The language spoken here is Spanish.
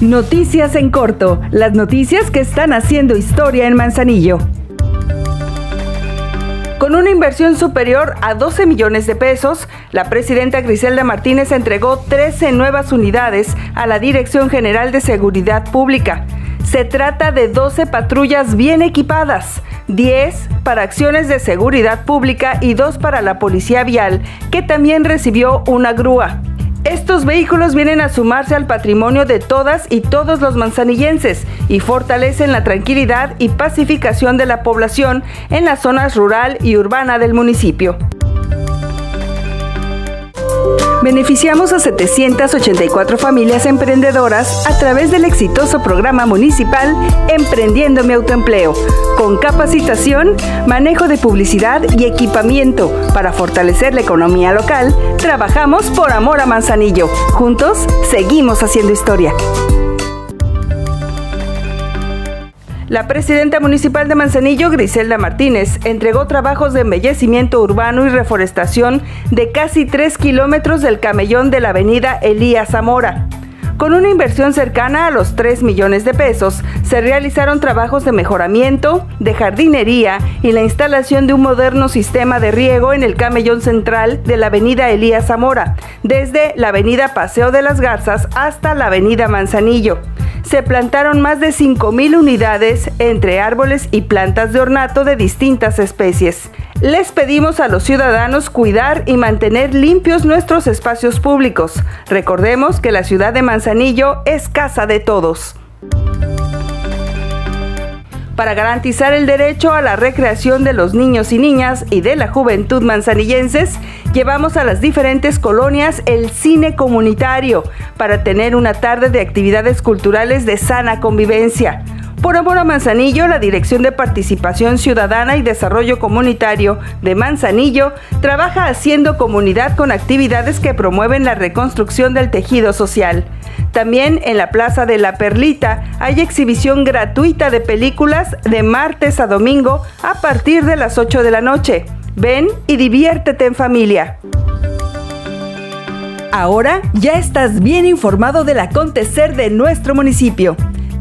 Noticias en corto, las noticias que están haciendo historia en Manzanillo. Con una inversión superior a 12 millones de pesos, la presidenta Griselda Martínez entregó 13 nuevas unidades a la Dirección General de Seguridad Pública. Se trata de 12 patrullas bien equipadas, 10 para acciones de seguridad pública y 2 para la Policía Vial, que también recibió una grúa. Estos vehículos vienen a sumarse al patrimonio de todas y todos los manzanillenses y fortalecen la tranquilidad y pacificación de la población en las zonas rural y urbana del municipio. Beneficiamos a 784 familias emprendedoras a través del exitoso programa municipal Emprendiendo mi autoempleo, con capacitación, manejo de publicidad y equipamiento para fortalecer la economía local. Trabajamos por amor a Manzanillo. Juntos seguimos haciendo historia. La presidenta municipal de Manzanillo, Griselda Martínez, entregó trabajos de embellecimiento urbano y reforestación de casi 3 kilómetros del camellón de la avenida Elías Zamora. Con una inversión cercana a los 3 millones de pesos, se realizaron trabajos de mejoramiento, de jardinería y la instalación de un moderno sistema de riego en el camellón central de la avenida Elías Zamora, desde la avenida Paseo de las Garzas hasta la avenida Manzanillo se plantaron más de 5.000 unidades entre árboles y plantas de ornato de distintas especies. Les pedimos a los ciudadanos cuidar y mantener limpios nuestros espacios públicos. Recordemos que la ciudad de Manzanillo es casa de todos para garantizar el derecho a la recreación de los niños y niñas y de la juventud manzanillenses, llevamos a las diferentes colonias el cine comunitario para tener una tarde de actividades culturales de sana convivencia. Por amor a Manzanillo, la Dirección de Participación Ciudadana y Desarrollo Comunitario de Manzanillo trabaja haciendo comunidad con actividades que promueven la reconstrucción del tejido social. También en la Plaza de la Perlita hay exhibición gratuita de películas de martes a domingo a partir de las 8 de la noche. Ven y diviértete en familia. Ahora ya estás bien informado del acontecer de nuestro municipio.